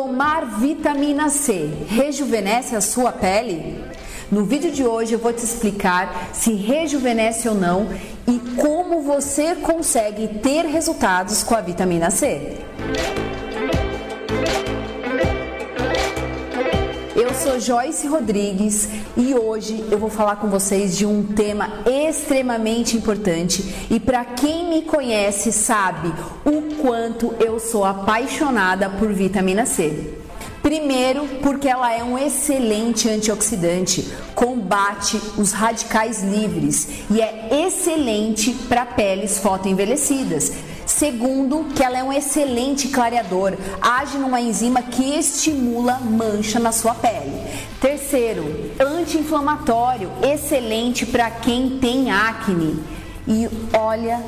Tomar vitamina C rejuvenesce a sua pele? No vídeo de hoje eu vou te explicar se rejuvenesce ou não e como você consegue ter resultados com a vitamina C. Sou Joyce Rodrigues e hoje eu vou falar com vocês de um tema extremamente importante e para quem me conhece sabe o quanto eu sou apaixonada por vitamina C. Primeiro, porque ela é um excelente antioxidante, combate os radicais livres e é excelente para peles fotoenvelhecidas. Segundo, que ela é um excelente clareador, age numa enzima que estimula mancha na sua pele. Terceiro, anti-inflamatório, excelente para quem tem acne. E olha,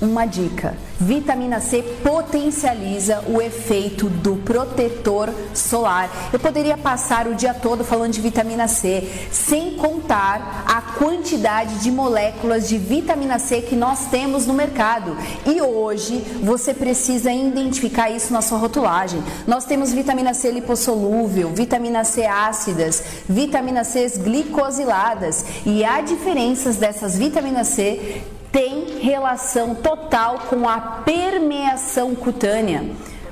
uma dica: vitamina C potencializa o efeito do protetor solar. Eu poderia passar o dia todo falando de vitamina C, sem contar a quantidade de moléculas de vitamina C que nós temos no mercado. E hoje você precisa identificar isso na sua rotulagem. Nós temos vitamina C lipossolúvel, vitamina C ácidas, vitamina C glicosiladas e há diferenças dessas vitaminas C tem relação total com a permeação cutânea.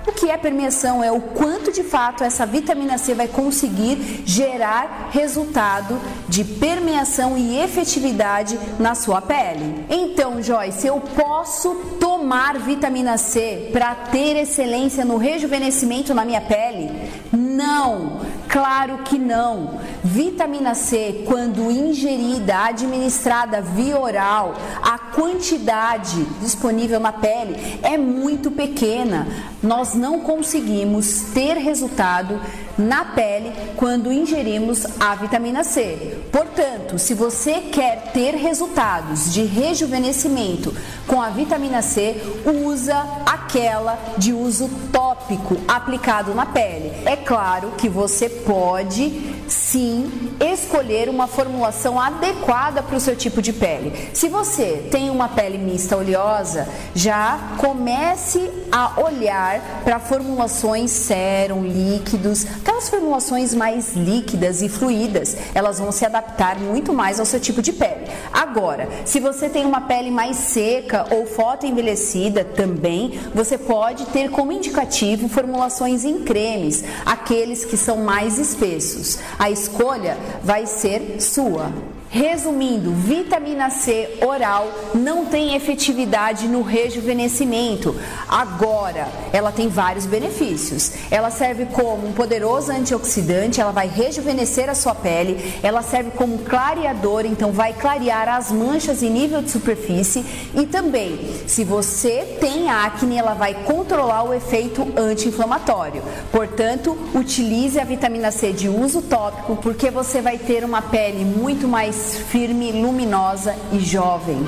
O que é permeação? É o quanto de fato essa vitamina C vai conseguir gerar resultado de permeação e efetividade na sua pele. Então, Joyce, eu posso tomar vitamina C para ter excelência no rejuvenescimento na minha pele? Não, claro que não. Vitamina C, quando ingerida, administrada via oral, a quantidade disponível na pele é muito pequena. Nós não conseguimos ter resultado na pele quando ingerimos a vitamina C. Portanto, se você quer ter resultados de rejuvenescimento com a vitamina C, usa aquela de uso tópico aplicado na pele. É claro que você pode sim escolher uma formulação adequada para o seu tipo de pele. Se você tem uma pele mista oleosa, já comece a olhar para formulações sérum, líquidos, aquelas formulações mais líquidas e fluídas, elas vão se adaptar muito mais ao seu tipo de pele. Agora, se você tem uma pele mais seca ou fotoenvelhecida também, você pode ter como indicativo formulações em cremes, aqueles que são mais espessos. A escolha vai ser sua. Resumindo, vitamina C oral não tem efetividade no rejuvenescimento. Agora, ela tem vários benefícios. Ela serve como um poderoso antioxidante, ela vai rejuvenescer a sua pele, ela serve como clareador, então vai clarear as manchas em nível de superfície e também, se você tem acne, ela vai controlar o efeito anti-inflamatório. Portanto, utilize a vitamina C de uso tópico porque você vai ter uma pele muito mais firme, luminosa e jovem.